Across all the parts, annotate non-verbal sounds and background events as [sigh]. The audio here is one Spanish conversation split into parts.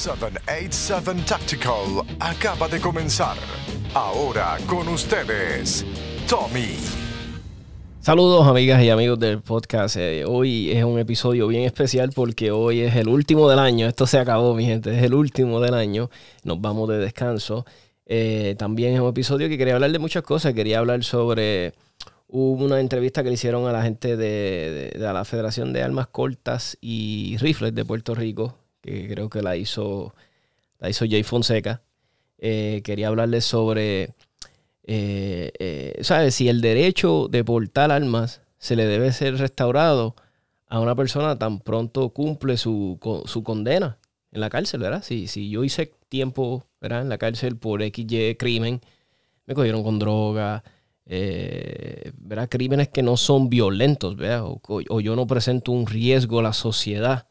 787 Tactical acaba de comenzar. Ahora con ustedes, Tommy. Saludos amigas y amigos del podcast. Eh, hoy es un episodio bien especial porque hoy es el último del año. Esto se acabó, mi gente. Es el último del año. Nos vamos de descanso. Eh, también es un episodio que quería hablar de muchas cosas. Quería hablar sobre una entrevista que le hicieron a la gente de, de la Federación de Armas Cortas y Rifles de Puerto Rico que creo que la hizo, la hizo Jay Fonseca. Eh, quería hablarles sobre, eh, eh, ¿sabes? Si el derecho de portar armas se le debe ser restaurado a una persona tan pronto cumple su, condena en la cárcel, ¿verdad? Si, si yo hice tiempo, ¿verdad? En la cárcel por XY crimen, me cogieron con droga, ¿verdad? Crímenes que no son violentos, ¿verdad? o, yo no presento un riesgo a la sociedad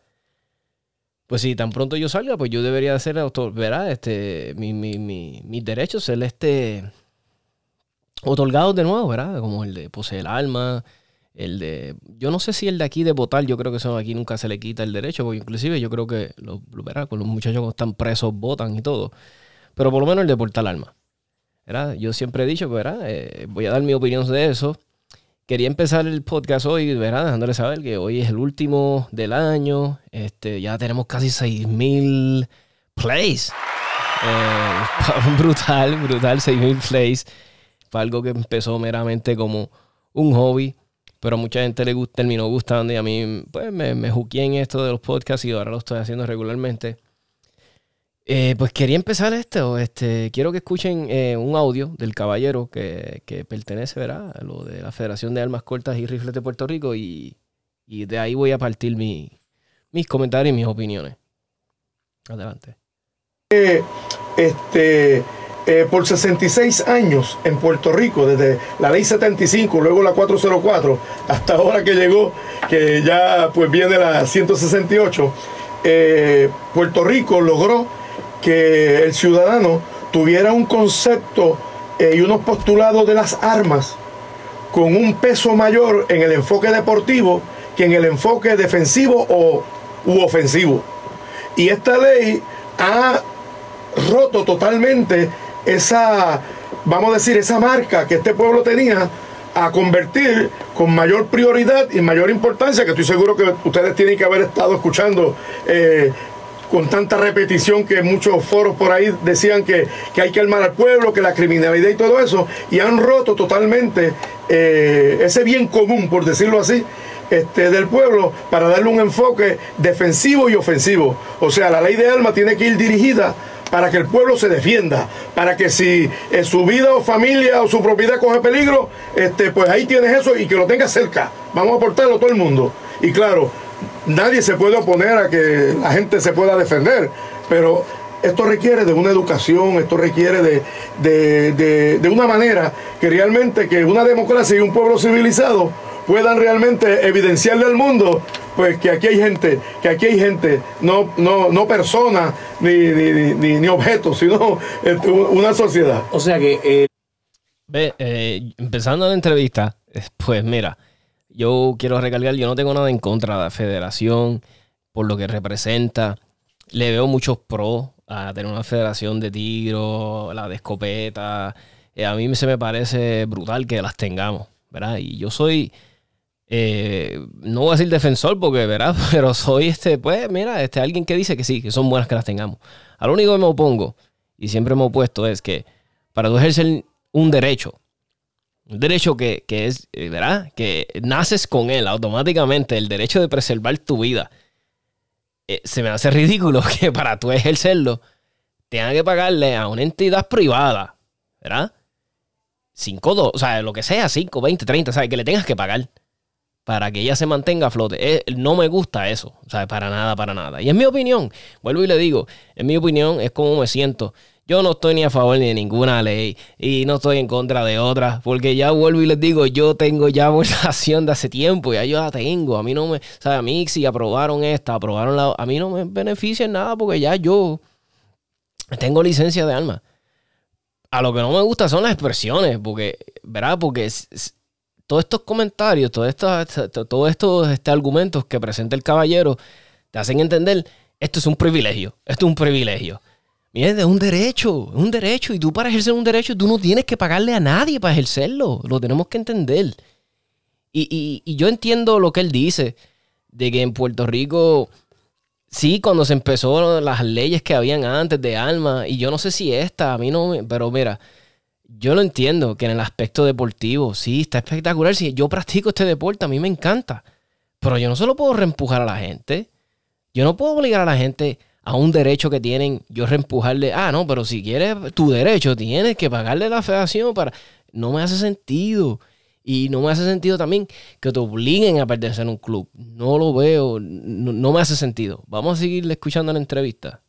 pues si tan pronto yo salga, pues yo debería autor, ¿verdad? Este, mi, mi, mi, mis derechos ser este otorgados de nuevo, ¿verdad? Como el de poseer alma, el de, yo no sé si el de aquí de votar, yo creo que eso aquí nunca se le quita el derecho, porque inclusive yo creo que, lo, ¿verdad? Con los muchachos que están presos votan y todo, pero por lo menos el de portar alma, ¿verdad? Yo siempre he dicho, ¿verdad? Eh, voy a dar mi opinión de eso Quería empezar el podcast hoy, ¿verdad? Dejándole saber que hoy es el último del año. Este, ya tenemos casi 6.000 plays. Eh, [laughs] brutal, brutal, 6.000 plays. Fue algo que empezó meramente como un hobby, pero a mucha gente le terminó gustando y a mí pues, me, me juqué en esto de los podcasts y ahora lo estoy haciendo regularmente. Eh, pues quería empezar esto. Este, quiero que escuchen eh, un audio del caballero que, pertenece ¿verdad? a lo de la Federación de Armas Cortas y Rifles de Puerto Rico y, de ahí voy a partir mis comentarios y mis opiniones. Adelante. Eh, este, por 66 años en Puerto Rico, desde la ley 75, luego la 404, hasta ahora que llegó, que ya pues viene la 168, Puerto Rico logró que el ciudadano tuviera un concepto eh, y unos postulados de las armas con un peso mayor en el enfoque deportivo que en el enfoque defensivo o u ofensivo. Y esta ley ha roto totalmente esa, vamos a decir, esa marca que este pueblo tenía a convertir con mayor prioridad y mayor importancia, que estoy seguro que ustedes tienen que haber estado escuchando eh, con tanta repetición que muchos foros por ahí decían que, hay que armar al pueblo, que la criminalidad y todo eso, y han roto totalmente eh, ese bien común, por decirlo así, este, del pueblo para darle un enfoque defensivo y ofensivo. O sea, la ley de armas tiene que ir dirigida para que el pueblo se defienda, para que si eh, su vida o familia o su propiedad coge peligro, este, pues ahí tienes eso y que lo tenga cerca. Vamos a aportarlo todo el mundo. Y claro, nadie se puede oponer a que la gente se pueda defender, pero esto requiere de una educación, esto requiere de, una manera que realmente que una democracia y un pueblo civilizado puedan realmente evidenciarle al mundo pues que aquí hay gente, que aquí hay gente, no, no, no personas ni, ni, objetos, sino este, una sociedad. O sea que eh, Ve, eh, empezando la entrevista, pues mira, yo quiero recargar, yo no tengo nada en contra de la federación por lo que representa. Le veo muchos pros a tener una federación de tiro, la de escopeta. Eh, a mí se me parece brutal que las tengamos, ¿verdad? Y yo soy, eh, no voy a decir defensor porque, ¿verdad? [laughs] Pero soy este, pues, mira, este, alguien que dice que sí, que son buenas que las tengamos. A lo único que me opongo, y siempre me he opuesto, es que para tú ejercer un derecho, un derecho que, es, eh, ¿verdad? Que naces con él automáticamente, el derecho de preservar tu vida. Eh, se me hace ridículo [laughs] que para tú ejercerlo tengan que pagarle a una entidad privada, ¿verdad? 5, 2, o sea, lo que sea, 5, 20, 30, ¿sabes? Que le tengas que pagar para que ella se mantenga a flote. Eh, no me gusta eso, sea, para nada, para nada. Y es mi opinión, vuelvo y le digo, en mi opinión es como me siento. Yo no estoy ni a favor ni de ninguna ley y no estoy en contra de otra, porque ya vuelvo y les digo, yo tengo ya [laughs] votación de hace tiempo, ya yo la tengo. A mí no me, o sea, a mí si aprobaron esta, aprobaron la, a mí no me beneficia en nada porque ya yo tengo licencia de arma. A lo que no me gusta son las expresiones, porque, ¿verdad? Porque todos estos comentarios, todos estos, todos estos este, argumentos que presenta el caballero, te hacen entender Esto es un privilegio. Esto es un privilegio. Mira, es un derecho, es un derecho. Y tú para ejercer un derecho, tú no tienes que pagarle a nadie para ejercerlo. Lo tenemos que entender. Y, y yo entiendo lo que él dice, de que en Puerto Rico, sí, cuando se empezó las leyes que habían antes de armas, y yo no sé si esta, a mí no, pero mira, yo lo entiendo, que en el aspecto deportivo, sí, está espectacular. Si yo practico este deporte, a mí me encanta. Pero yo no solo puedo reempujar a la gente. Yo no puedo obligar a la gente a un derecho que tienen, yo reempujarle, ah, no, pero si quieres tu derecho, tienes que pagarle la federación para... No me hace sentido. Y no me hace sentido también que te obliguen a pertenecer a un club. No lo veo, no, no me hace sentido. Vamos a seguir escuchando la entrevista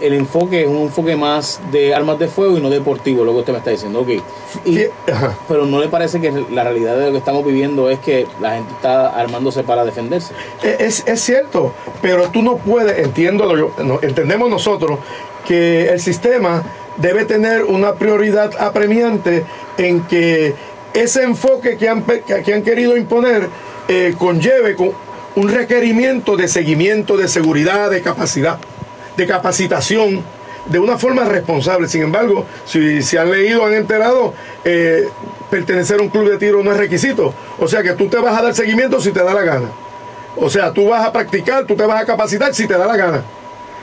el enfoque es un enfoque más de armas de fuego y no deportivo, lo que usted me está diciendo. Ok. pero no le parece que la realidad de lo que estamos viviendo es que la gente está armándose para defenderse. E, es, es cierto, pero tú no puedes, entiendo, entendemos nosotros que el sistema debe tener una prioridad apremiante en que ese enfoque que han, que han querido imponer eh, conlleve con un requerimiento de seguimiento, de seguridad, de capacidad de capacitación de una forma responsable. Sin embargo, si se han leído, han enterado, eh, pertenecer a un club de tiro no es requisito. O sea que tú te vas a dar seguimiento si te da la gana. O sea, tú vas a practicar, tú te vas a capacitar si te da la gana.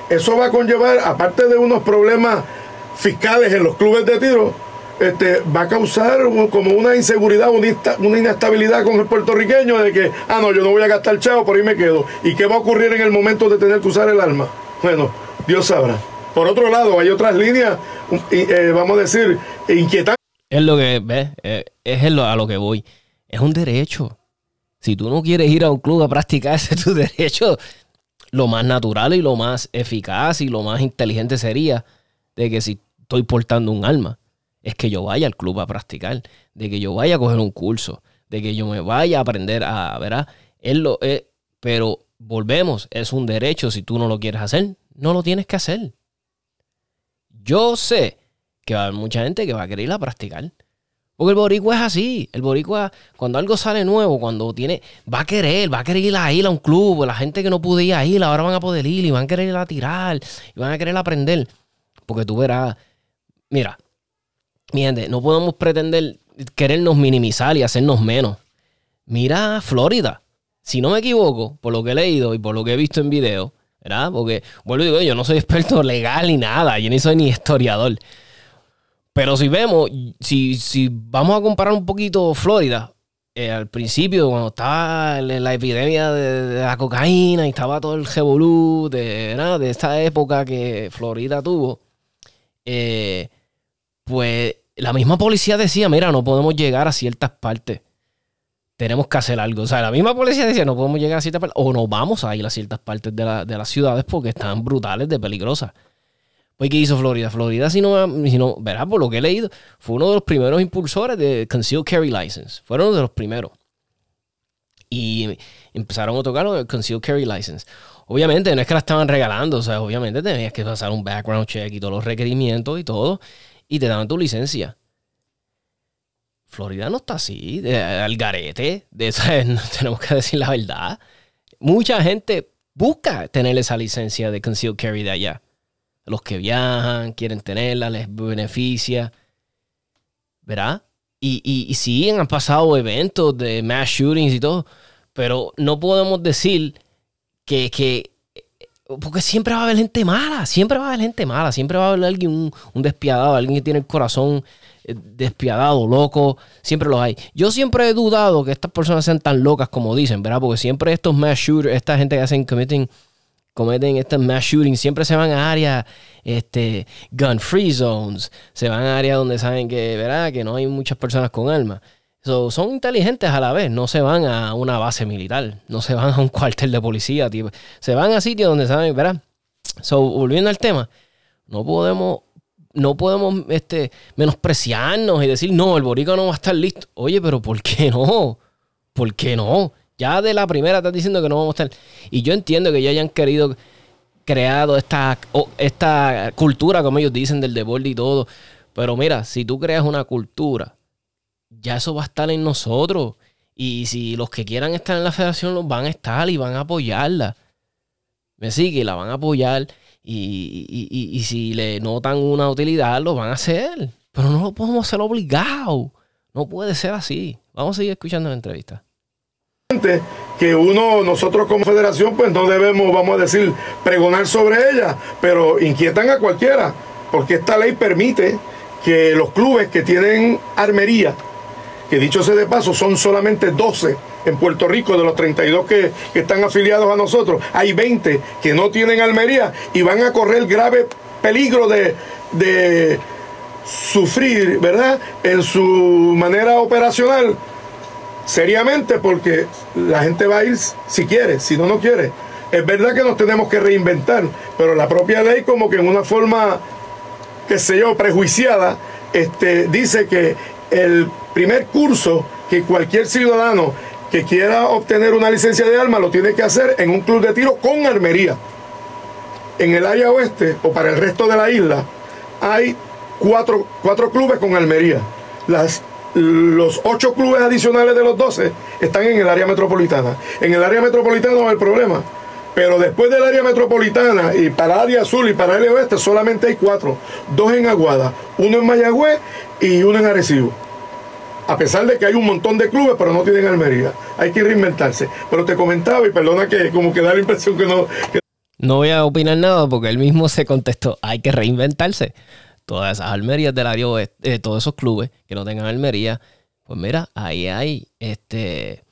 Eso va a conllevar, aparte de unos problemas fiscales en los clubes de tiro, este, va a causar como una inseguridad, una, inestabilidad con el puertorriqueño de que, ah, no, yo no voy a gastar chavo, por ahí me quedo. ¿Y qué va a ocurrir en el momento de tener que usar el arma? Bueno, Dios sabrá. Por otro lado, hay otras líneas, eh, vamos a decir, inquietantes. Es lo que, ¿ves? Eh, es a lo que voy. Es un derecho. Si tú no quieres ir a un club a practicar, [laughs] ese es tu derecho. Lo más natural y lo más eficaz y lo más inteligente sería de que si estoy portando un arma, es que yo vaya al club a practicar, de que yo vaya a coger un curso, de que yo me vaya a aprender a, ¿verdad? Es lo, es, pero volvemos, es un derecho. Si tú no lo quieres hacer, no lo tienes que hacer. Yo sé que va mucha gente que va a querer ir a practicar. Porque el boricua es así. El boricua, cuando algo sale nuevo, cuando tiene, va a querer, va a querer ir a ir a un club. La gente que no podía ir, ahora van a poder ir y van a querer ir a tirar y van a querer aprender. Porque tú verás, mira, mi gente, no podemos pretender querernos minimizar y hacernos menos. Mira Florida si no me equivoco, por lo que he leído y por lo que he visto en video, ¿verdad? Porque, vuelvo digo, yo no soy [laughs] experto legal ni nada, yo ni soy ni historiador. Pero si vemos, si, si vamos a comparar un poquito Florida, eh, al principio, cuando estaba la epidemia de, la cocaína y estaba todo el revolú de, de esta época que Florida tuvo, eh, pues la misma policía decía, mira, no podemos llegar a ciertas partes tenemos que hacer algo. O sea, la misma policía decía, no podemos llegar a ciertas partes, o no vamos a ir a ciertas partes de, las ciudades porque están brutales de peligrosas. Pues, ¿qué hizo Florida? Florida, si no, si no, verá, por lo que he leído, fue uno de los primeros impulsores de Concealed Carry License. Fueron uno de los primeros. Y empezaron a tocar el Concealed Carry License. Obviamente, no es que la estaban regalando, o sea, obviamente tenías que pasar un background check y todos los requerimientos y todo, y te daban tu licencia. Florida no está así, de, al garete, [laughs] tenemos que decir la verdad. Mucha gente busca tener esa licencia de concealed carry de allá. Los que viajan, quieren tenerla, les beneficia. ¿Verdad? Y, y, sí, han pasado eventos de mass shootings y todo, pero no podemos decir que, que porque siempre va a haber gente mala, siempre va a haber gente mala, siempre va a haber alguien, un despiadado, alguien que tiene el corazón eh, despiadado, loco, siempre los hay. Yo siempre he dudado que estas personas sean tan locas como dicen, ¿verdad? Porque siempre estos mass shooters, esta gente que hacen, cometen, cometen estos mass shootings, siempre se van a áreas, este, gun free zones, se van a áreas donde saben que, ¿verdad? Que no hay muchas personas con armas. son inteligentes a la vez, no se van a una base militar, no se van a un cuartel de policía, tipo. se van a sitios donde saben, ¿verdad? So, volviendo al tema, no podemos no podemos este, menospreciarnos y decir, no, el boricua no va a estar listo. Oye, pero ¿por qué [laughs] no? ¿Por qué no? Ya de la primera estás diciendo que no vamos a estar. Y yo entiendo que ya hayan querido creado esta, esta cultura, como ellos dicen, del deporte y todo. Pero mira, si tú creas una cultura, ya eso va a estar en nosotros. Y si los que quieran estar en la federación los van a estar y van a apoyarla. Me sigue la van a apoyar. Y, si le notan una utilidad, lo van a hacer. Pero no lo podemos hacer obligado. No puede ser así. Vamos a seguir escuchando la entrevista. Que uno, nosotros como federación, pues no debemos, vamos a decir, pregonar sobre ella, pero inquietan a cualquiera, porque esta ley permite que los clubes que tienen armería, que dicho sea de paso, son solamente 12 en Puerto Rico, de los 32 que, están afiliados a nosotros, hay 20 que no tienen armería y van a correr grave peligro de, de sufrir, ¿verdad? En su manera operacional, seriamente, porque la gente va a ir si quiere, si no, no quiere. Es verdad que nos tenemos que reinventar, pero la propia ley como que en una forma, qué sé yo, prejuiciada, este, dice que el primer curso que cualquier ciudadano que quiera obtener una licencia de arma lo tiene que hacer en un club de tiro con armería. En el área oeste o para el resto de la isla hay cuatro, clubes con armería. Los ocho clubes adicionales de los doce están en el área metropolitana. En el área metropolitana no hay problema. Pero después del área metropolitana y para área azul y para el oeste solamente hay cuatro. Dos en Aguada, uno en Mayagüez y uno en Arecibo a pesar de que hay un montón de clubes, pero no tienen Almería. Hay que reinventarse. Pero te comentaba, y perdona que como que da la impresión que no... No voy a opinar nada porque él mismo se contestó, hay que reinventarse. Todas esas Almerías del área oeste, todos esos clubes que no tengan Almería, pues mira, ahí hay este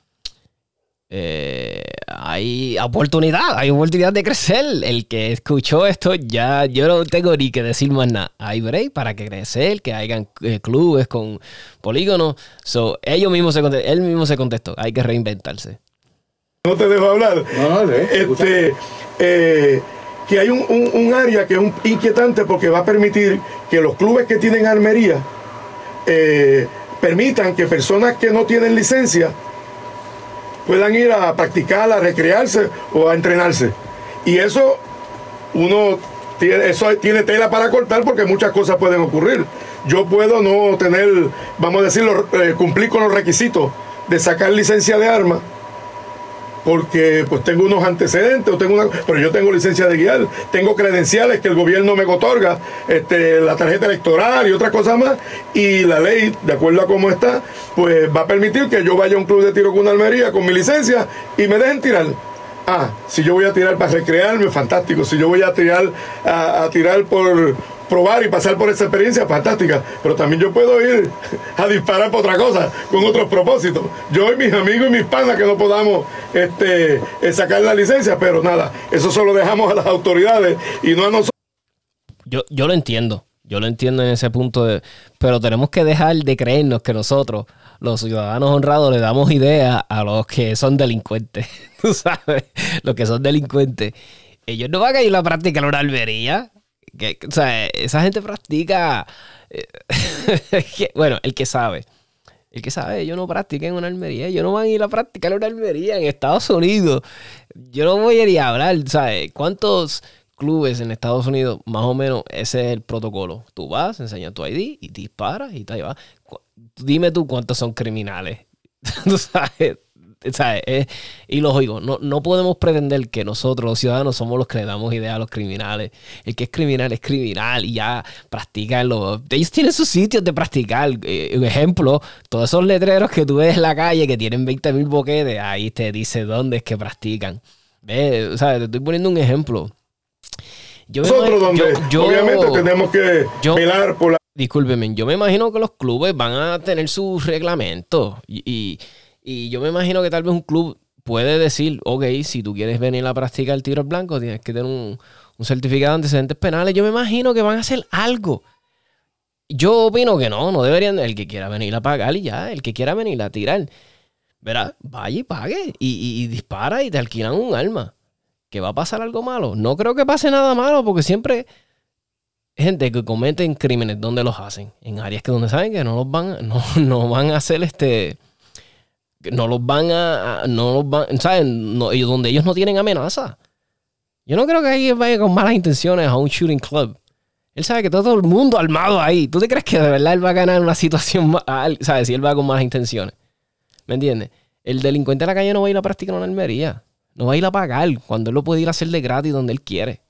eh, hay oportunidad, hay oportunidad de crecer. El que escuchó esto, ya yo no tengo ni que decir más nada. Hay break para que crecer, que hayan eh, clubes con polígonos. So, ellos mismos se él mismo se contestó, hay que reinventarse. No te dejo hablar. este, eh, que hay un, área que es un inquietante porque va a permitir que los clubes que tienen armería permitan que personas que no tienen licencia puedan ir a practicar, a recrearse o a entrenarse. Y eso uno tiene, eso tiene tela para cortar porque muchas cosas pueden ocurrir. Yo puedo no tener, vamos a decirlo, eh, cumplir con los requisitos de sacar licencia de arma porque pues tengo unos antecedentes, o tengo una, pero yo tengo licencia de guiar, tengo credenciales que el gobierno me otorga, este, la tarjeta electoral y otras cosas más, y la ley, de acuerdo a cómo está, pues va a permitir que yo vaya a un club de tiro con una almería con mi licencia y me dejen tirar. Ah, si yo voy a tirar para recrearme, fantástico. Si yo voy a tirar a tirar por, probar y pasar por esa experiencia fantástica, pero también yo puedo ir a disparar por otra cosa, con otros propósitos. Yo y mis amigos y mis panas que no podamos este, eh, sacar la licencia, pero nada, eso solo dejamos a las autoridades y no a nosotros. Yo, yo lo entiendo, yo lo entiendo en ese punto, de, pero tenemos que dejar de creernos que nosotros, los ciudadanos honrados, le damos idea a los que son delincuentes. [laughs] Tú sabes, los que son delincuentes. Ellos no van a ir a en una albería o sea, esa gente practica. Eh, [laughs] bueno, el que sabe. El que sabe, yo no practico en una almería. Yo no van a ir a practicar una almería en Estados Unidos. Yo no voy a ir a hablar, ¿sabes? ¿Cuántos clubes en Estados Unidos, más o menos, ese es el protocolo? Tú vas, enseñas tu ID y disparas y te vas. Dime tú cuántos son criminales. [laughs] ¿Tú sabes? y los oigo, no, no podemos pretender que nosotros, los ciudadanos, somos los que le damos idea a los criminales. El que es criminal es criminal y ya practican Ellos tienen sus sitios de practicar. Eh, un ejemplo, todos esos letreros que tú ves en la calle que tienen 20 mil boquetes, ahí te dice dónde es que practican. Te estoy poniendo un ejemplo. nosotros, donde obviamente tenemos que velar por la. Discúlpeme, yo me imagino que los clubes van a tener sus reglamentos y y yo me imagino que tal vez un club puede decir, ok, si tú quieres venir a practicar tiro al blanco, tienes que tener un, certificado de antecedentes penales. Yo me imagino que van a hacer algo. Yo opino que no, no deberían. El que quiera venir a pagar y ya, el que quiera venir a tirar, verá, vaya y pague y, y, dispara y te alquilan un arma. ¿Que va a pasar algo malo? No creo que pase nada malo porque siempre gente que cometen crímenes donde los hacen, en áreas que donde saben que no los van, no, [laughs] no van a hacer este no los van a, no los van, ¿saben? No, donde ellos no tienen amenaza. Yo no creo que ahí vaya con malas intenciones a un shooting club. Él sabe que está todo el mundo armado ahí. ¿Tú te crees que de verdad él va a ganar una [laughs] situación, ¿sabes? Si él va con malas intenciones. ¿Me entiendes? El delincuente de la calle no va a ir a practicar una almería. no va a ir a pagar cuando él lo puede ir a hacer de gratis donde él quiere.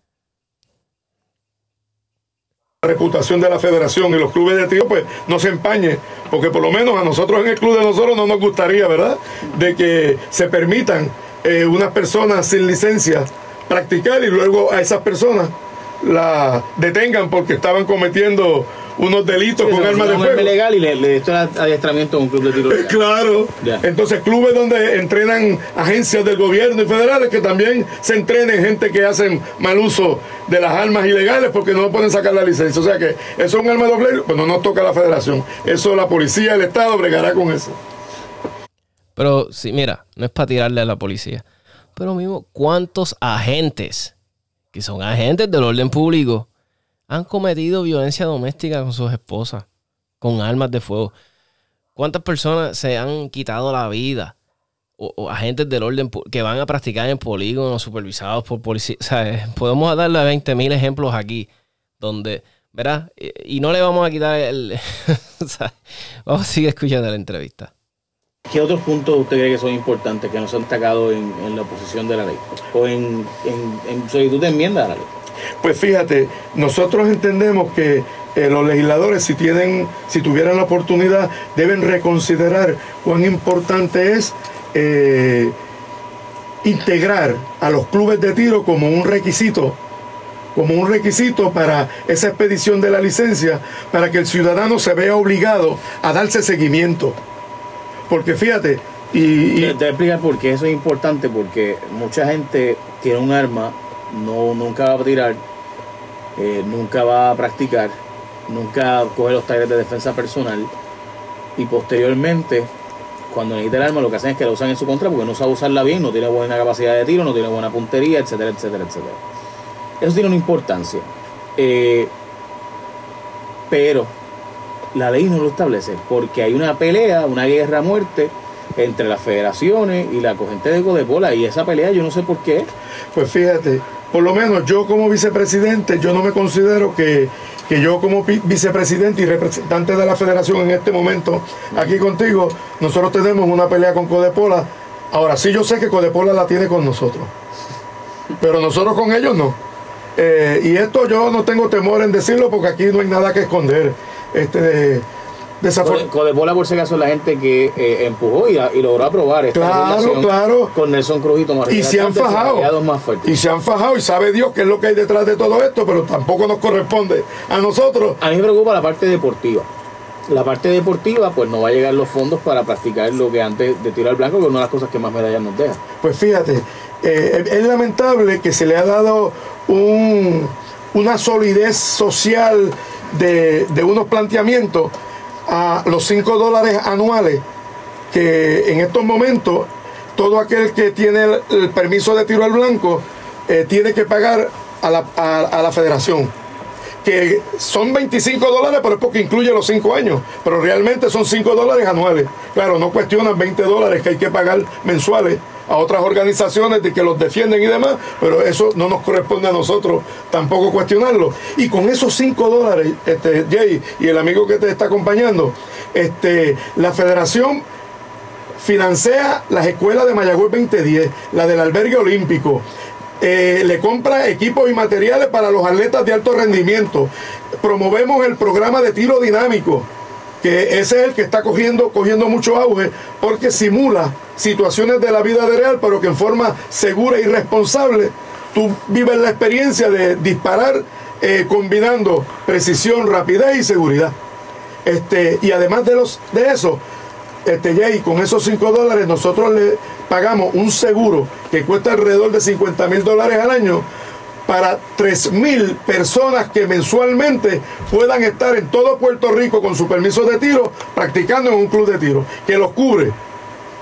La reputación de la federación y los clubes de tiro pues no se empañe, porque por lo menos a nosotros en el club de nosotros no nos gustaría, ¿verdad? De que se permitan eh, unas personas sin licencia practicar y luego a esas personas la detengan porque estaban cometiendo unos delitos con armas de fuego. legal y le, le adiestramiento a un club de tiro. Claro. Entonces, clubes donde entrenan agencias del gobierno y federales que también se entrenen gente que hacen mal uso de las armas ilegales porque no pueden sacar la licencia. O sea que eso es un arma doble, pues no nos toca a la federación. Eso la policía, el Estado bregará con eso. Pero sí, mira, no es para tirarle a la policía. Pero mismo, ¿cuántos agentes, que son agentes del orden público, han cometido violencia doméstica con sus esposas, con armas de fuego. ¿Cuántas personas se han quitado la vida? O, agentes del orden que van a practicar en polígonos supervisados por policías. podemos darle 20.000 ejemplos aquí donde, ¿verdad? Y, no le vamos a quitar el... [laughs] vamos a seguir escuchando la entrevista. ¿Qué otros puntos usted cree que son importantes que no se han destacado en, la oposición de la ley? ¿O en, en solicitud de enmienda a la ley? Pues fíjate, nosotros entendemos que eh, los legisladores, si tienen, si tuvieran la oportunidad, deben reconsiderar cuán importante es eh, integrar a los clubes de tiro como un requisito como un requisito para esa expedición de la licencia, para que el ciudadano se vea obligado a darse seguimiento. Porque fíjate, y... Te, voy a explicar por qué eso es importante, porque mucha gente tiene un arma no, nunca va a tirar, eh, nunca va a practicar, nunca coge los talleres de defensa personal y posteriormente cuando necesita el arma lo que hacen es que la usan en su contra porque no sabe usarla bien, no tiene buena capacidad de tiro, no tiene buena puntería, etcétera, etcétera, etcétera. Eso tiene una importancia. Eh, pero la ley no lo establece porque hay una pelea, una guerra a muerte entre las federaciones y la corriente de Codepola y esa pelea yo no sé por qué. Pues fíjate, por lo menos yo como vicepresidente, yo no me considero que, yo como vicepresidente y representante de la federación en este momento, aquí contigo, nosotros tenemos una pelea con Codepola. Ahora sí yo sé que Codepola la tiene con nosotros, pero nosotros con ellos no. Eh, y esto yo no tengo temor en decirlo porque aquí no hay nada que esconder. Este, Codepola, por si acaso, la gente que eh, empujó y, logró aprobar esta claro, claro. con Nelson Cruz y Y se han fajado. y se han fajado y sabe Dios qué es lo que hay detrás de todo esto, pero tampoco nos corresponde a nosotros. A mí me preocupa la parte deportiva. La parte deportiva, pues no va a llegar los fondos para practicar lo que antes de tirar al blanco, que es una de las cosas que más medallas nos deja. Pues fíjate, eh, es lamentable que se le ha dado un, una solidez social de, de unos planteamientos a los 5 dólares anuales que en estos momentos todo aquel que tiene el, permiso de tiro al blanco eh, tiene que pagar a la, a, la, federación. Que son 25 dólares, pero es porque incluye los 5 años. Pero realmente son 5 dólares anuales. Claro, no cuestionan 20 dólares que hay que pagar mensuales a otras organizaciones de que los defienden y demás, pero eso no nos corresponde a nosotros tampoco cuestionarlo. Y con esos 5 dólares, este, Jay y el amigo que te está acompañando, este, la federación financia las escuelas de Mayagüez 2010, la del albergue olímpico, eh, le compra equipos y materiales para los atletas de alto rendimiento. Promovemos el programa de tiro dinámico, que ese es el que está cogiendo, cogiendo mucho auge, porque simula situaciones de la vida de real, pero que en forma segura y responsable tú vives la experiencia de disparar eh, combinando precisión, rapidez y seguridad. Este, y además de, los, de eso, este, Jay, con esos 5 dólares nosotros le pagamos un seguro que cuesta alrededor de 50 mil dólares al año para 3 mil personas que mensualmente puedan estar en todo Puerto Rico con su permiso de tiro practicando en un club de tiro, que los cubre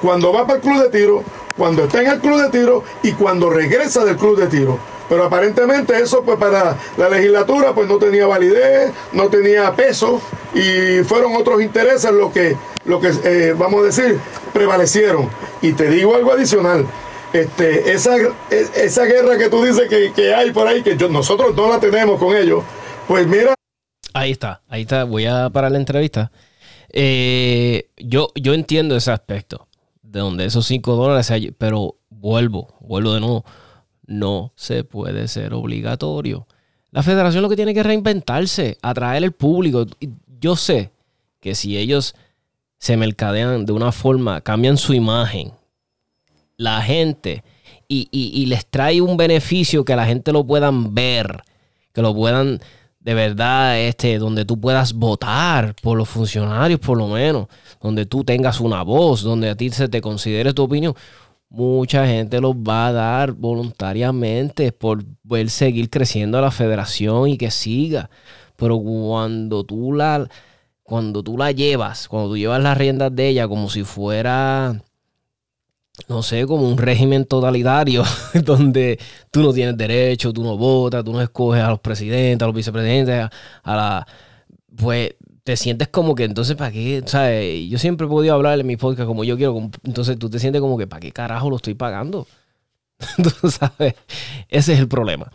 cuando va para el club de tiro, cuando está en el club de tiro y cuando regresa del club de tiro. Pero aparentemente eso pues para la legislatura pues no tenía validez, no tenía peso y fueron otros intereses los que, lo que eh, vamos a decir, prevalecieron. Y te digo algo adicional, este, esa, esa guerra que tú dices que, hay por ahí, que nosotros no la tenemos con ellos, pues mira. Ahí está, ahí está, voy a parar la entrevista. Eh, yo, yo entiendo ese aspecto de donde esos 5 dólares, pero vuelvo, vuelvo de nuevo, no se puede ser obligatorio. La federación lo que tiene que reinventarse, atraer el público. Yo sé que si ellos se mercadean de una forma, cambian su imagen, la gente, y, les trae un beneficio que la gente lo puedan ver, que lo puedan de verdad, este, donde tú puedas votar por los funcionarios, por lo menos, donde tú tengas una voz, donde a ti se te considere tu opinión mucha gente los va a dar voluntariamente por ver seguir creciendo la federación y que siga. Pero cuando tú la, cuando tú la llevas, cuando tú llevas las riendas de ella como si fuera, no sé, como un régimen totalitario, [laughs] donde tú no tienes derecho, tú no votas, tú no escoges a los presidentes, a los vicepresidentes, a la... Pues te sientes como que entonces, ¿para qué? ¿Sabes? Yo siempre he podido hablar en mi podcast como yo quiero. Entonces tú te sientes como que, ¿para qué carajo lo estoy pagando? [laughs] ¿Tú sabes? Ese es el problema.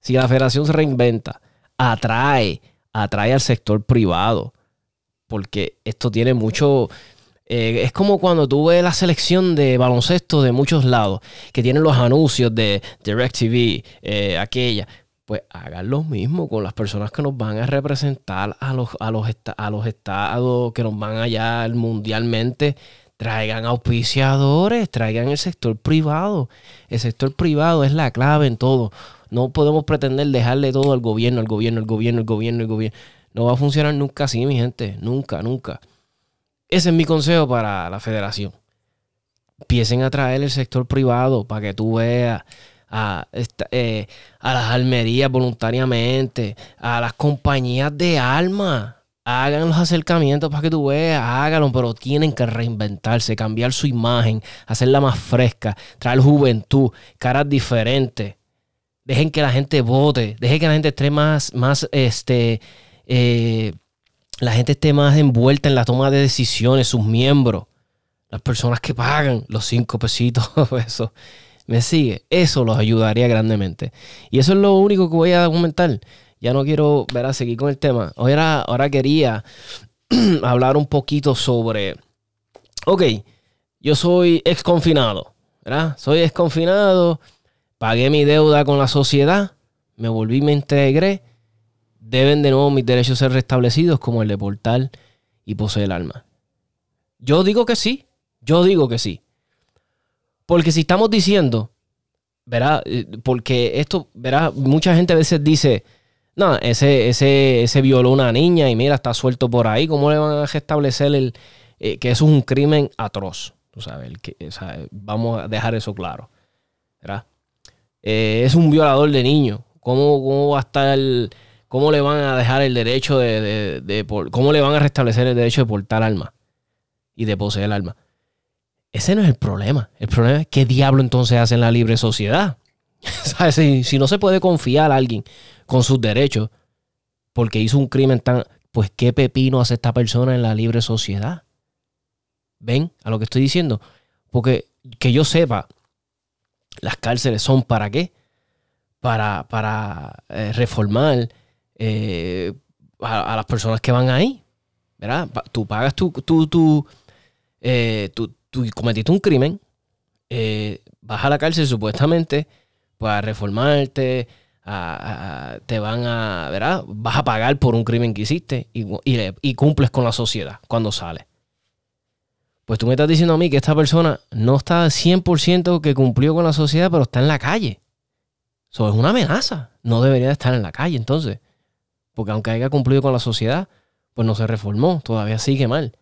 Si la federación se reinventa, atrae, atrae al sector privado. Porque esto tiene mucho. Eh, es como cuando tú ves la selección de baloncesto de muchos lados, que tienen los anuncios de DirecTV, eh, aquella pues hagan lo mismo con las personas que nos van a representar a los, a los, a los estados que nos van allá mundialmente. Traigan auspiciadores, traigan el sector privado. El sector privado es la clave en todo. No podemos pretender dejarle todo al gobierno, al gobierno, al gobierno, al gobierno, al gobierno. No va a funcionar nunca así, mi gente. Nunca, nunca. Ese es mi consejo para la federación. Empiecen a traer el sector privado para que tú veas a, eh, a las almerías voluntariamente, a las compañías de armas. Hagan los acercamientos para que tú veas, háganlo, pero tienen que reinventarse, cambiar su imagen, hacerla más fresca, traer juventud, caras diferentes. Dejen que la gente vote, dejen que la gente esté más, más, este, eh, la gente esté más envuelta en la toma de decisiones, sus miembros, las personas que pagan los cinco pesitos, [laughs] eso me sigue, eso los ayudaría grandemente. Y eso es lo único que voy a comentar. Ya no quiero ver a seguir con el tema. Ahora, ahora quería [clears throat] hablar un poquito sobre. Ok, yo soy ex confinado, ¿verdad? Soy ex confinado, pagué mi deuda con la sociedad, me volví, me integré. Deben de nuevo mis derechos ser restablecidos, como el de portar y poseer el alma. Yo digo que sí, yo digo que sí. Porque si estamos diciendo, verá, eh, porque esto, verá, mucha gente a veces dice, no, ese, ese, ese violó una niña y mira, está suelto por ahí, ¿cómo le van a restablecer el, eh, que eso es un crimen atroz? Tú sabes, vamos a dejar eso claro. ¿verdad? Eh, es un violador de niños. ¿Cómo, ¿Cómo, va a estar el, ¿Cómo le van a dejar el derecho de, de, de, ¿Cómo le van a restablecer el derecho de portar alma y de poseer alma? Ese no es el problema. El problema es qué diablo entonces hace en la libre sociedad. [laughs] Si, no se puede confiar a alguien con sus derechos porque hizo un crimen tan... Pues qué pepino hace esta persona en la libre sociedad. ¿Ven a lo que estoy diciendo? Porque que yo sepa, las cárceles son para qué? Para, para eh, reformar eh, a, las personas que van ahí. ¿Verdad? Tú pagas tu, eh, tú cometiste un crimen, eh, vas a la cárcel supuestamente para reformarte, te van a, ¿verdad? Vas a pagar por un crimen que hiciste y, cumples con la sociedad cuando sales. Pues tú me estás diciendo a mí que esta persona no está 100% que cumplió con la sociedad, pero está en la calle. Eso es una amenaza. No debería estar en la calle entonces. Porque aunque haya cumplido con la sociedad, pues no se reformó, todavía sigue mal.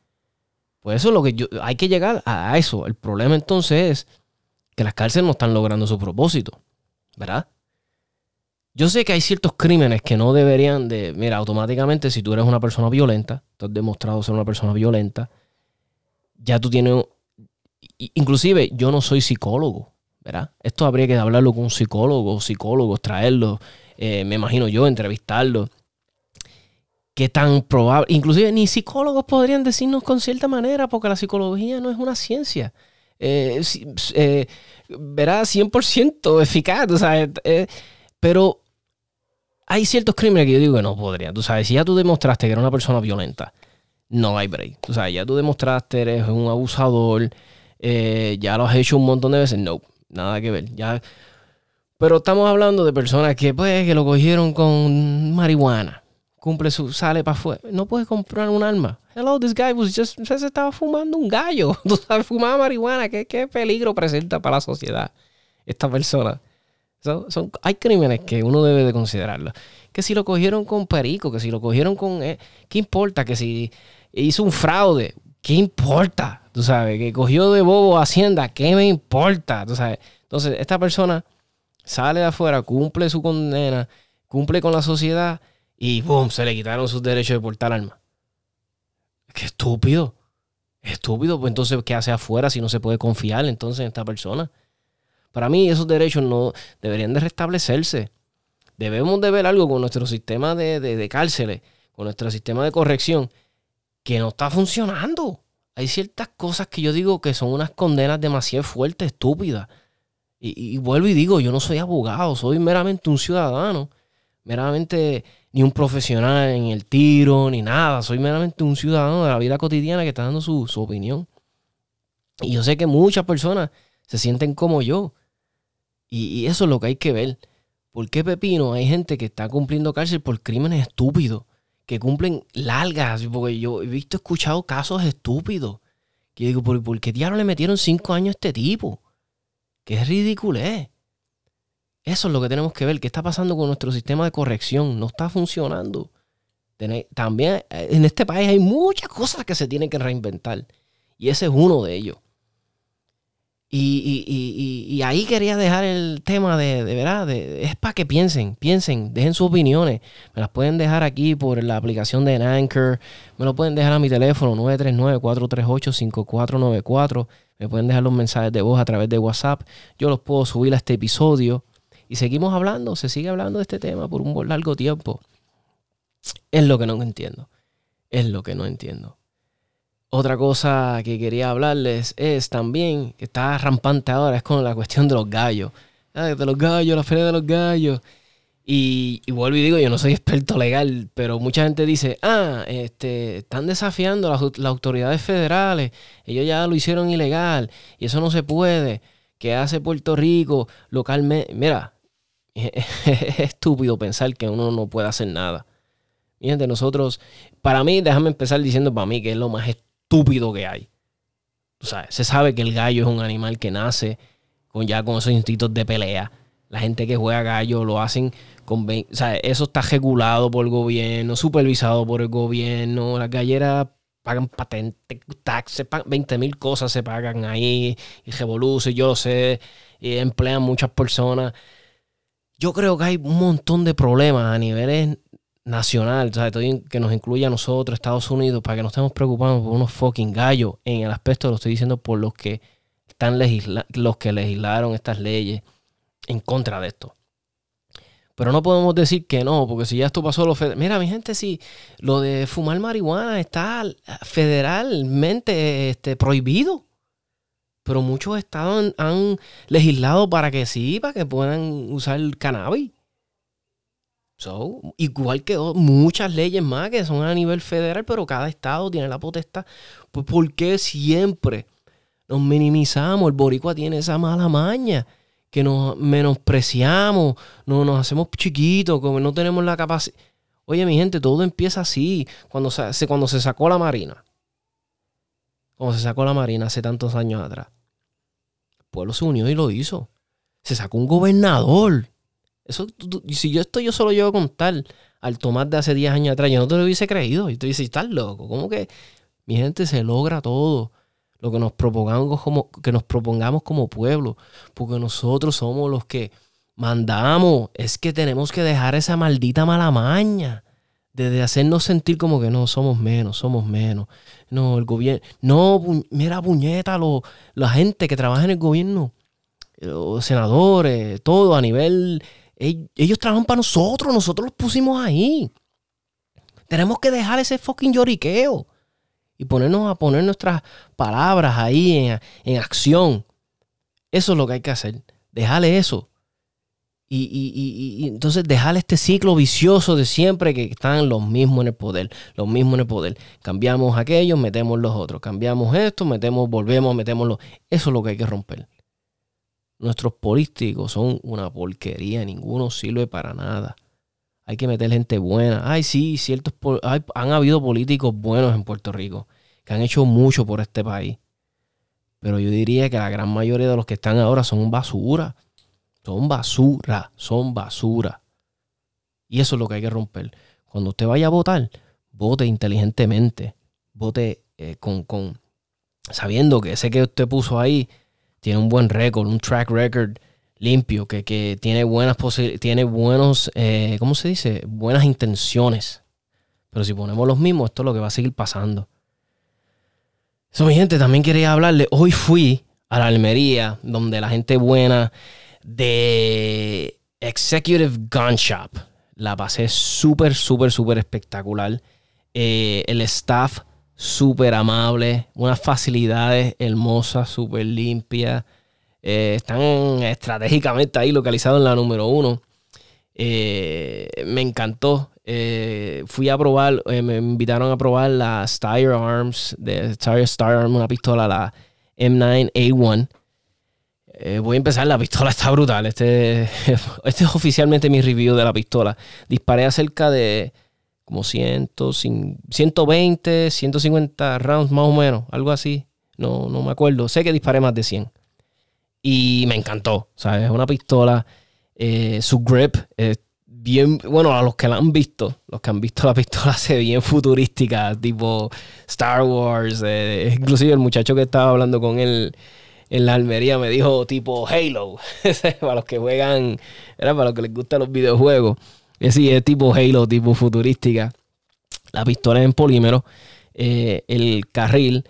Pues eso es lo que yo, hay que llegar a eso. El problema entonces es que las cárceles no están logrando su propósito, ¿verdad? Yo sé que hay ciertos crímenes que no deberían de, mira, automáticamente si tú eres una persona violenta, tú has demostrado ser una persona violenta, ya tú tienes, inclusive yo no soy psicólogo, ¿verdad? Esto habría que hablarlo con un psicólogo, psicólogos, traerlo, eh, me imagino yo, entrevistarlo qué tan probable, inclusive ni psicólogos podrían decirnos con cierta manera, porque la psicología no es una ciencia. Eh, eh, verá 100% eficaz, eh, pero hay ciertos crímenes que yo digo que no podrían. Tú sabes, si ya tú demostraste que eres una persona violenta, no hay break. Tú sabes, ya tú demostraste eres un abusador, ya lo has hecho un montón de veces, no. nada que ver. Ya. Pero estamos hablando de personas que, pues, que lo cogieron con marihuana. Cumple su, sale para afuera. No puede comprar un arma. Hello, this guy was just, se estaba fumando un gallo. [laughs] Tú sabes, fumaba marihuana. ¿Qué, ¿Qué, peligro presenta para la sociedad esta persona? son, hay crímenes que uno debe de considerarlo. Que si lo cogieron con perico, que si lo cogieron con... Eh, ¿Qué importa? Que si hizo un fraude. ¿Qué importa? Tú sabes, que cogió de bobo Hacienda. ¿Qué me importa? Tú sabes. Entonces, esta persona sale de afuera, cumple su condena, cumple con la sociedad y ¡boom! Se le quitaron sus derechos de portar armas. Qué estúpido. Estúpido. Pues entonces, ¿qué hace afuera si no se puede confiar entonces en esta persona? Para mí, esos derechos no deberían de restablecerse. Debemos de ver algo con nuestro sistema de, de cárceles, con nuestro sistema de corrección, que no está funcionando. Hay ciertas cosas que yo digo que son unas condenas demasiado fuertes, estúpidas. Y, vuelvo y digo, yo no soy abogado, soy meramente un ciudadano, meramente ni un profesional en el tiro, ni nada, soy meramente un ciudadano de la vida cotidiana que está dando su, su opinión. Y yo sé que muchas personas se sienten como yo. Y, y, eso es lo que hay que ver. ¿Por qué Pepino hay gente que está cumpliendo cárcel por crímenes estúpidos? que cumplen largas, porque yo he visto, escuchado casos estúpidos. Que yo digo, ¿por, ¿por qué diablos le metieron cinco años a este tipo? Que es ridículo, Eso es lo que tenemos que ver. ¿Qué está pasando con nuestro sistema de corrección? No está funcionando. También eh, en este país hay muchas cosas que se tienen que reinventar. Y ese es uno de ellos. Y, ahí quería dejar el tema de, de verdad, es para que piensen, piensen, dejen sus opiniones. Me las pueden dejar aquí por la aplicación de Anchor, me lo pueden dejar a mi teléfono 939-438-5494, me pueden dejar los mensajes de voz a través de WhatsApp, yo los puedo subir a este episodio y seguimos hablando, se sigue hablando de este tema por un largo tiempo. Es lo que no entiendo, es lo que no entiendo. Otra cosa que quería hablarles es también, que está rampante ahora, es con la cuestión de los gallos. De los gallos, la feria de los gallos. Y, vuelvo y digo, yo no soy experto legal, pero mucha gente dice, ah, este, están desafiando las, las autoridades federales, ellos ya lo hicieron ilegal y eso no se puede. ¿Qué hace Puerto Rico localmente? Mira, [laughs] es estúpido pensar que uno no puede hacer nada. Fíjate, nosotros, para mí, déjame empezar diciendo para mí que es lo más estúpido que hay. Se sabe que el gallo es un animal que nace con ya con esos instintos de pelea. La gente que juega gallo lo hacen con... O sea, eso está regulado por el gobierno, supervisado por el gobierno. Las galleras pagan patentes, taxes, 20 mil cosas se pagan ahí y revoluce, yo lo sé, y emplean muchas personas. Yo creo que hay un montón de problemas a niveles nacional, que nos incluya a nosotros, Estados Unidos, para que no estemos preocupados por unos fucking gallos. En el aspecto, lo estoy diciendo por los que están los que legislaron estas leyes en contra de esto. Pero no podemos decir que no, porque si ya esto pasó lo federal. Mira, mi gente, si lo de fumar marihuana está federalmente este, prohibido. Pero muchos estados han, legislado para que sí, para que puedan usar el cannabis igual que muchas leyes más que son a nivel federal, pero cada estado tiene la potestad. Pues, ¿por qué siempre nos minimizamos? El boricua tiene esa mala maña, que nos menospreciamos, no, nos hacemos chiquitos, como no tenemos la capacidad. Oye, mi gente, todo empieza así. Cuando se, cuando se sacó la Marina. Cuando se sacó la Marina hace tantos años atrás. Pueblo se unió y lo hizo. Se sacó un gobernador eso, si yo esto yo solo llevo a contar al tomar de hace 10 años atrás, yo no te lo hubiese creído. Y tú dices, estás loco. ¿Cómo que mi gente se logra todo? Lo que nos propongamos como, que nos propongamos como pueblo. Porque nosotros somos los que mandamos. Es que tenemos que dejar esa maldita mala maña. De, hacernos sentir como que no somos menos, somos menos. No, el gobierno. No, mira, puñeta, la gente que trabaja en el gobierno, los senadores, todo a nivel ellos trabajan para nosotros, nosotros los pusimos ahí. Tenemos que dejar ese fucking lloriqueo y ponernos a poner nuestras palabras ahí en, acción. Eso es lo que hay que hacer. Dejarle eso. Y, entonces dejarle este ciclo vicioso de siempre que están los mismos en el poder, los mismos en el poder. Cambiamos aquellos, metemos los otros. Cambiamos esto, metemos, volvemos, metemos los... Eso es lo que hay que romper. Nuestros políticos son una porquería, ninguno sirve para nada. Hay que meter gente buena. Ay, sí, ciertos han habido políticos buenos en Puerto Rico que han hecho mucho por este país. Pero yo diría que la gran mayoría de los que están ahora son basura. Son basura, son basura. Y eso es lo que hay que romper. Cuando usted vaya a votar, vote inteligentemente. Vote eh, con, con, sabiendo que ese que usted puso ahí tiene un buen récord, un track record limpio, que, tiene buenas tiene buenos, eh, ¿cómo se dice? Buenas intenciones. Pero si ponemos los mismos, esto es lo que va a seguir pasando. Eso, mi gente, también quería hablarle. Hoy fui a la Almería, donde la gente buena de Executive Gun Shop. La pasé súper, súper, súper espectacular. Eh, el staff súper amable, unas facilidades hermosas, súper limpias. Eh, están estratégicamente ahí localizados en la número uno. Eh, me encantó. Fui a probar, me invitaron a probar la Steyr Arms, de Steyr Arms, una pistola, la M9A1. Voy a empezar, la pistola está brutal. Este, [laughs] este es oficialmente mi review de la pistola. Disparé acerca de como 100, 120, 150 rounds más o menos, algo así. No, no me acuerdo. Sé que disparé más de 100. Y me encantó. ¿sabes? Es una pistola. Eh, su grip es bien. Bueno, a los que la han visto, los que han visto la pistola [laughs] se ve bien futurística, tipo Star Wars. Eh, inclusive el muchacho que estaba hablando con él en la Almería me dijo tipo Halo. [laughs] para los que juegan, era para los que les gustan los videojuegos. Es, sí, es tipo Halo, tipo futurística. La pistola es en polímero. Eh, el carril,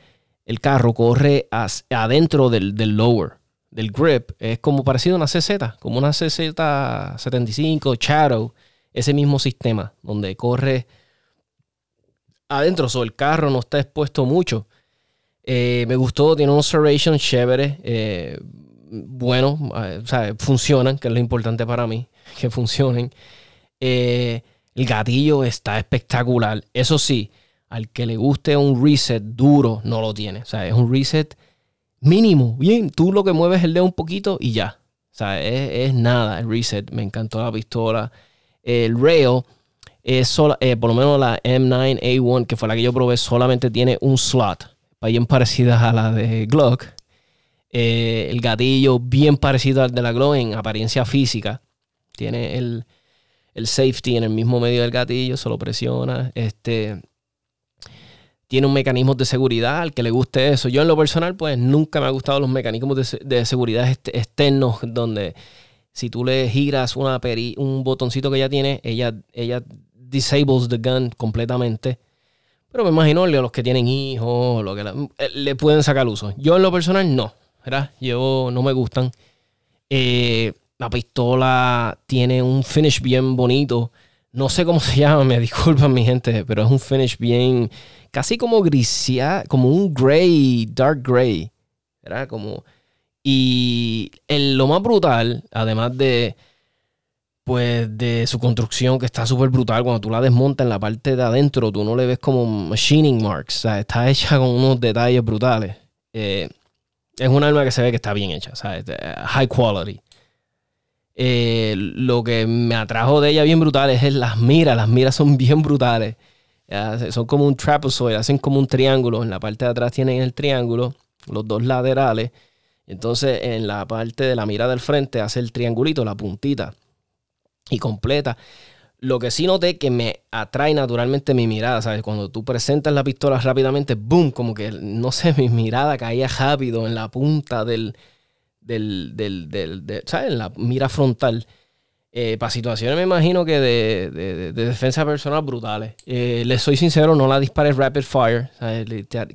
el carro corre adentro del, del lower del grip es como parecido a una CZ, como una CZ75, Shadow, ese mismo sistema, donde corre adentro, el carro no está expuesto mucho. Eh, me gustó, tiene un serration chévere, eh, bueno, eh, o sea, funcionan, que es lo importante para mí, que funcionen. el gatillo está espectacular. Eso sí, al que le guste un reset duro, no lo tiene. O sea, es un reset mínimo, bien, tú lo que mueves es el dedo un poquito y ya. O sea, es, nada el reset. Me encantó la pistola. El rail es sola, por lo menos la M9A1, que fue la que yo probé, solamente tiene un slot. Bien parecida a la de Glock. Eh, el gatillo bien parecido al de la Glock en apariencia física. Tiene el, el safety en el mismo medio del gatillo, solo presiona. Este, tiene un mecanismo de seguridad al que le guste eso. Yo en lo personal, pues nunca me ha gustado los mecanismos de, seguridad externos donde si tú le giras una un botoncito que ella tiene, ella, ella disables the gun completamente. Pero me imagino a los que tienen hijos, lo que eh, le pueden sacar uso. Yo en lo personal no, ¿verdad? Yo no me gustan. Eh, la pistola tiene un finish bien bonito. No sé cómo [laughs] se llama, me disculpan mi gente, pero es un finish bien casi como grisía, como un gray, dark gray. Era como. Y lo más brutal, además de. Pues de su construcción, que está súper brutal. Cuando tú la desmontas en la parte de adentro, tú no le ves como machining marks. O sea, está [laughs] hecha con unos detalles brutales. Eh, es un arma que se ve que está bien hecha, ¿sabes? High quality. Eh, lo que me atrajo de ella bien brutal es las miras. Las miras son [laughs] bien brutales son como un trapezoid, hacen como un triángulo. En la parte de atrás tienen el triángulo, los dos laterales. Entonces en la parte de la mira del frente hace el triangulito, la puntita y completa. Lo que sí noté que me atrae naturalmente mi mirada, ¿sabes? Cuando tú presentas la pistola rápidamente, ¡boom! Como que, no sé, [laughs] mi mirada caía rápido en la punta del, del, del, del ¿sabes? En la mira frontal. Eh, para situaciones me imagino que de, defensa personal brutales. Eh, les soy sincero, no la disparé rapid fire.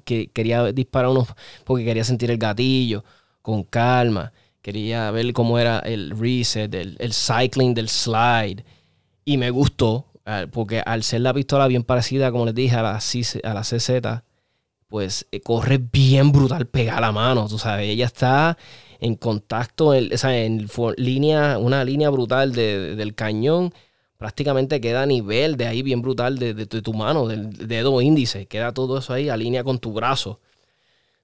Que quería disparar unos porque quería sentir el gatillo con calma. Quería ver cómo era el reset, el, cycling del slide. Y me gustó, porque al ser la pistola bien parecida, como les dije, a la, a la CZ, pues eh, corre bien brutal pega la mano. Tú sabes, ella está en contacto, en, en línea, una línea brutal del cañón, prácticamente queda a nivel de ahí bien brutal de, tu mano, del dedo índice, queda todo eso ahí a línea con tu brazo.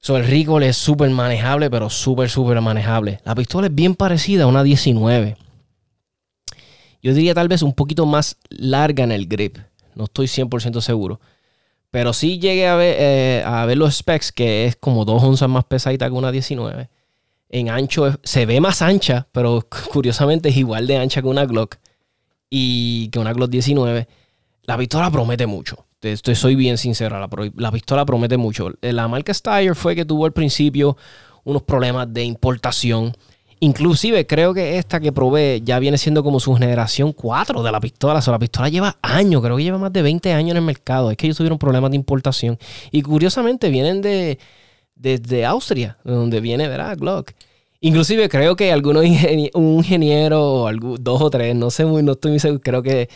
So, el recoil es súper manejable, pero súper, súper manejable. La pistola es bien parecida a una 19. Yo diría tal vez un poquito más larga en el grip. No estoy 100% seguro. Pero sí llegué a ver, eh, a ver los specs, que es como dos onzas más pesadita que una 19. En ancho se ve más ancha, pero [laughs] curiosamente es igual de ancha que una Glock y que una Glock 19. La pistola promete mucho. Soy bien sincera, la, la, pistola promete mucho. La marca Steyr fue que tuvo al principio unos problemas de importación Inclusive creo que esta que probé ya viene siendo como su generación 4 de la pistola. O sea, la pistola lleva años, creo que lleva más de 20 años en el mercado. Es que ellos tuvieron problemas de importación. Y curiosamente vienen de, desde Austria, de donde viene, ¿verdad? Glock. Inclusive creo que algunos un ingeniero, o dos o tres, no sé muy, no estoy muy seguro, creo que,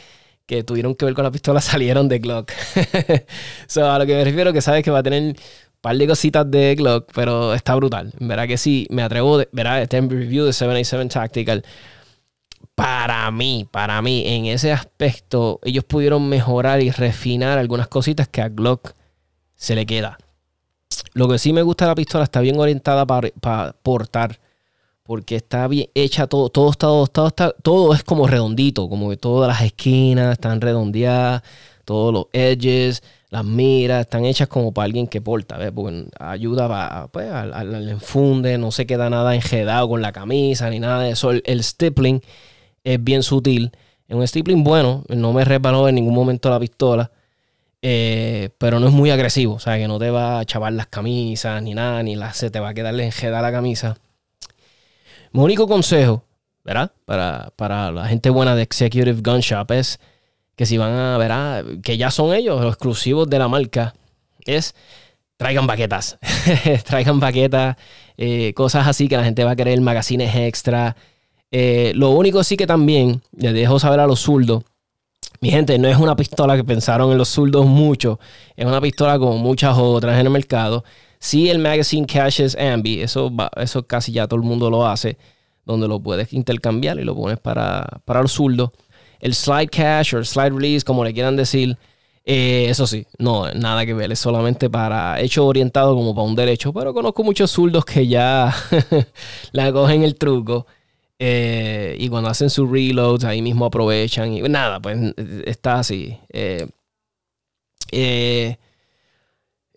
que tuvieron que ver con la pistola [laughs] salieron de Glock. [laughs] so, a lo que me refiero que sabes que va a tener par de cositas de Glock, pero está brutal. Verá que sí, me atrevo, verá, este review de 787 Tactical. Para mí, para mí, en ese aspecto, ellos pudieron mejorar y refinar algunas cositas que a Glock se le queda. Lo que sí me gusta de la pistola, está bien orientada para, portar. Porque está bien hecha todo, todo está, todo, está, todo es como redondito, como que todas las esquinas están redondeadas, todos los edges las miras están hechas como para alguien que porta, ¿ves? Porque ayuda pues, al, enfunde, no se queda nada enjedado con la camisa ni nada de eso. El, stippling es bien sutil. Es un stippling bueno, no me resbaló en ningún momento la pistola, eh, pero no es muy agresivo, o sea, que no te va a chavar las camisas ni nada, ni la, se te va a quedar enjedada la camisa. Mi único consejo, ¿verdad? Para, para la gente buena de Executive Gun Shop es que si van a ver, ah, que ya son ellos los exclusivos de la marca, es traigan baquetas. [laughs] traigan baquetas, eh, cosas así que la gente va a querer, magazines extra. Eh, lo único sí que también les dejo saber a los zurdos. Mi gente, no es una pistola que pensaron en los zurdos mucho. Es una pistola como muchas otras en el mercado. Sí, el magazine caches Ambi, eso, eso casi ya todo el mundo lo hace, donde lo puedes intercambiar y lo pones para, para los zurdos el slide cache o el slide release, como le quieran decir, eh, eso sí, no, nada que ver, es solamente para hecho orientado como para un derecho, pero conozco muchos zurdos que ya [laughs] la cogen el truco eh, y cuando hacen sus reloads ahí mismo aprovechan y nada, pues está así. Eh,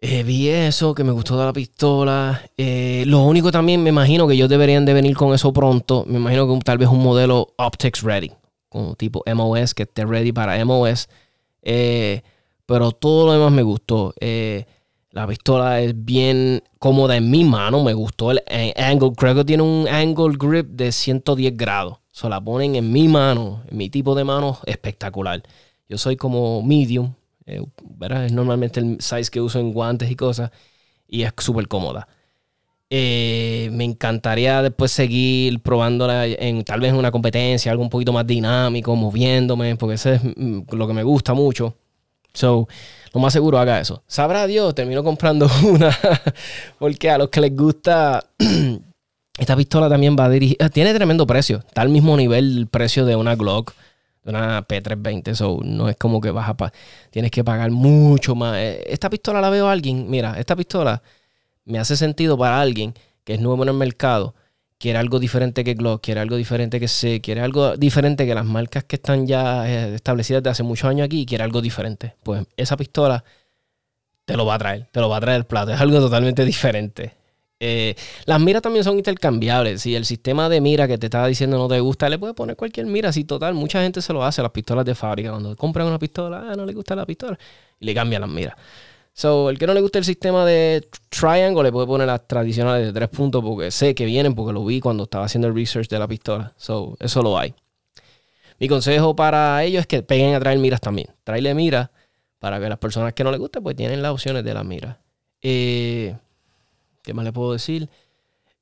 vi eso, que me gustó de la pistola. lo único también, me imagino que ellos deberían de venir con eso pronto. Me imagino que tal vez un modelo Optics Ready como tipo MOS, que esté ready para MOS. Eh, pero todo lo demás me gustó. Eh, la pistola es bien cómoda en mi mano. Me gustó el angle. Creo que tiene un angle grip de 110 grados. Se la ponen en mi mano, en mi tipo de mano, espectacular. Yo soy como medium. Eh, es normalmente el size que uso en guantes y cosas. Y es súper cómoda. Eh, me encantaría después seguir probándola en tal vez en una competencia, algo un poquito más dinámico, moviéndome, porque eso es mm, lo que me gusta mucho. So, lo más seguro haga eso. Sabrá Dios, termino comprando [laughs] una, porque a los que les gusta, [clears throat] esta pistola también va a dirigir, tiene tremendo precio, está al mismo nivel el precio de una Glock, una P320, so, no es como que vas a, tienes que pagar mucho más. Eh, esta pistola la veo a alguien, mira, esta pistola me hace sentido para alguien que es nuevo en el mercado, quiere algo diferente que Glock, quiere algo diferente que C, quiere algo diferente que las marcas que están ya eh, establecidas desde hace muchos años aquí, quiere algo diferente. Pues esa pistola te lo va a traer, te lo va a traer el plato, es algo totalmente diferente. Eh, las miras también son intercambiables. Si el sistema de mira que te estaba diciendo no te gusta, le puedes poner cualquier mira. Si total, mucha gente se lo hace, las pistolas de fábrica. Cuando compran una pistola, ah, no le gusta la pistola, y le cambian las miras. So, el que no le guste el sistema de triangle le puede poner las tradicionales de tres puntos porque sé que vienen porque lo vi cuando estaba haciendo el research de la pistola. So, eso lo hay. Mi consejo para ellos es que peguen a traer miras también. Traerle miras para que las personas que no les guste pues tienen las opciones de las miras. Eh, ¿Qué más le puedo decir?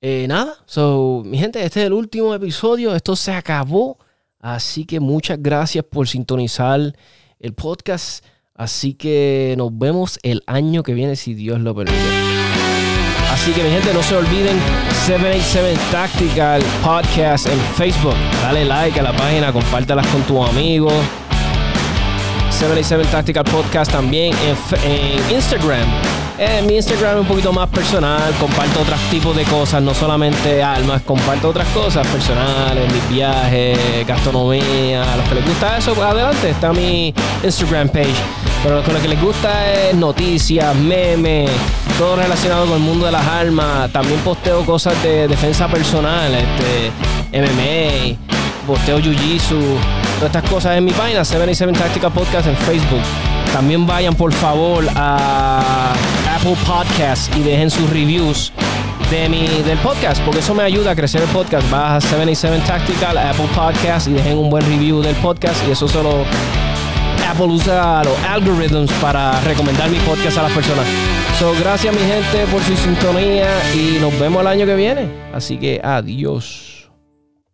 Eh, nada. So, mi gente, este es el último episodio. Esto se acabó. Así que muchas gracias por sintonizar el podcast. Así que nos vemos el año que viene si Dios lo permite. Así que mi gente, no se olviden 787 Tactical Podcast en Facebook. Dale like a la página, compártelas con tus amigos. 787 Tactical Podcast también en Instagram. Eh, mi Instagram es un poquito más personal, comparto otros tipos de cosas, no solamente almas, comparto otras cosas personales, mis viajes, gastronomía, a los que les gusta eso, pues adelante, está mi Instagram page. Pero con lo que les gusta es noticias, memes, todo relacionado con el mundo de las armas. También posteo cosas de defensa personal, este, MMA, posteo Jiu-Jitsu, todas estas cosas en mi página, 77 Tactical Podcast en Facebook. También vayan por favor a Apple Podcasts y dejen sus reviews de mi, del podcast, porque eso me ayuda a crecer el podcast. Vas a 77 Tactical, Apple Podcasts y dejen un buen review del podcast y eso solo Apple usa los algorithms para recomendar mi podcast a las personas. So, gracias mi gente por su sintonía y nos vemos el año que viene. Así que adiós.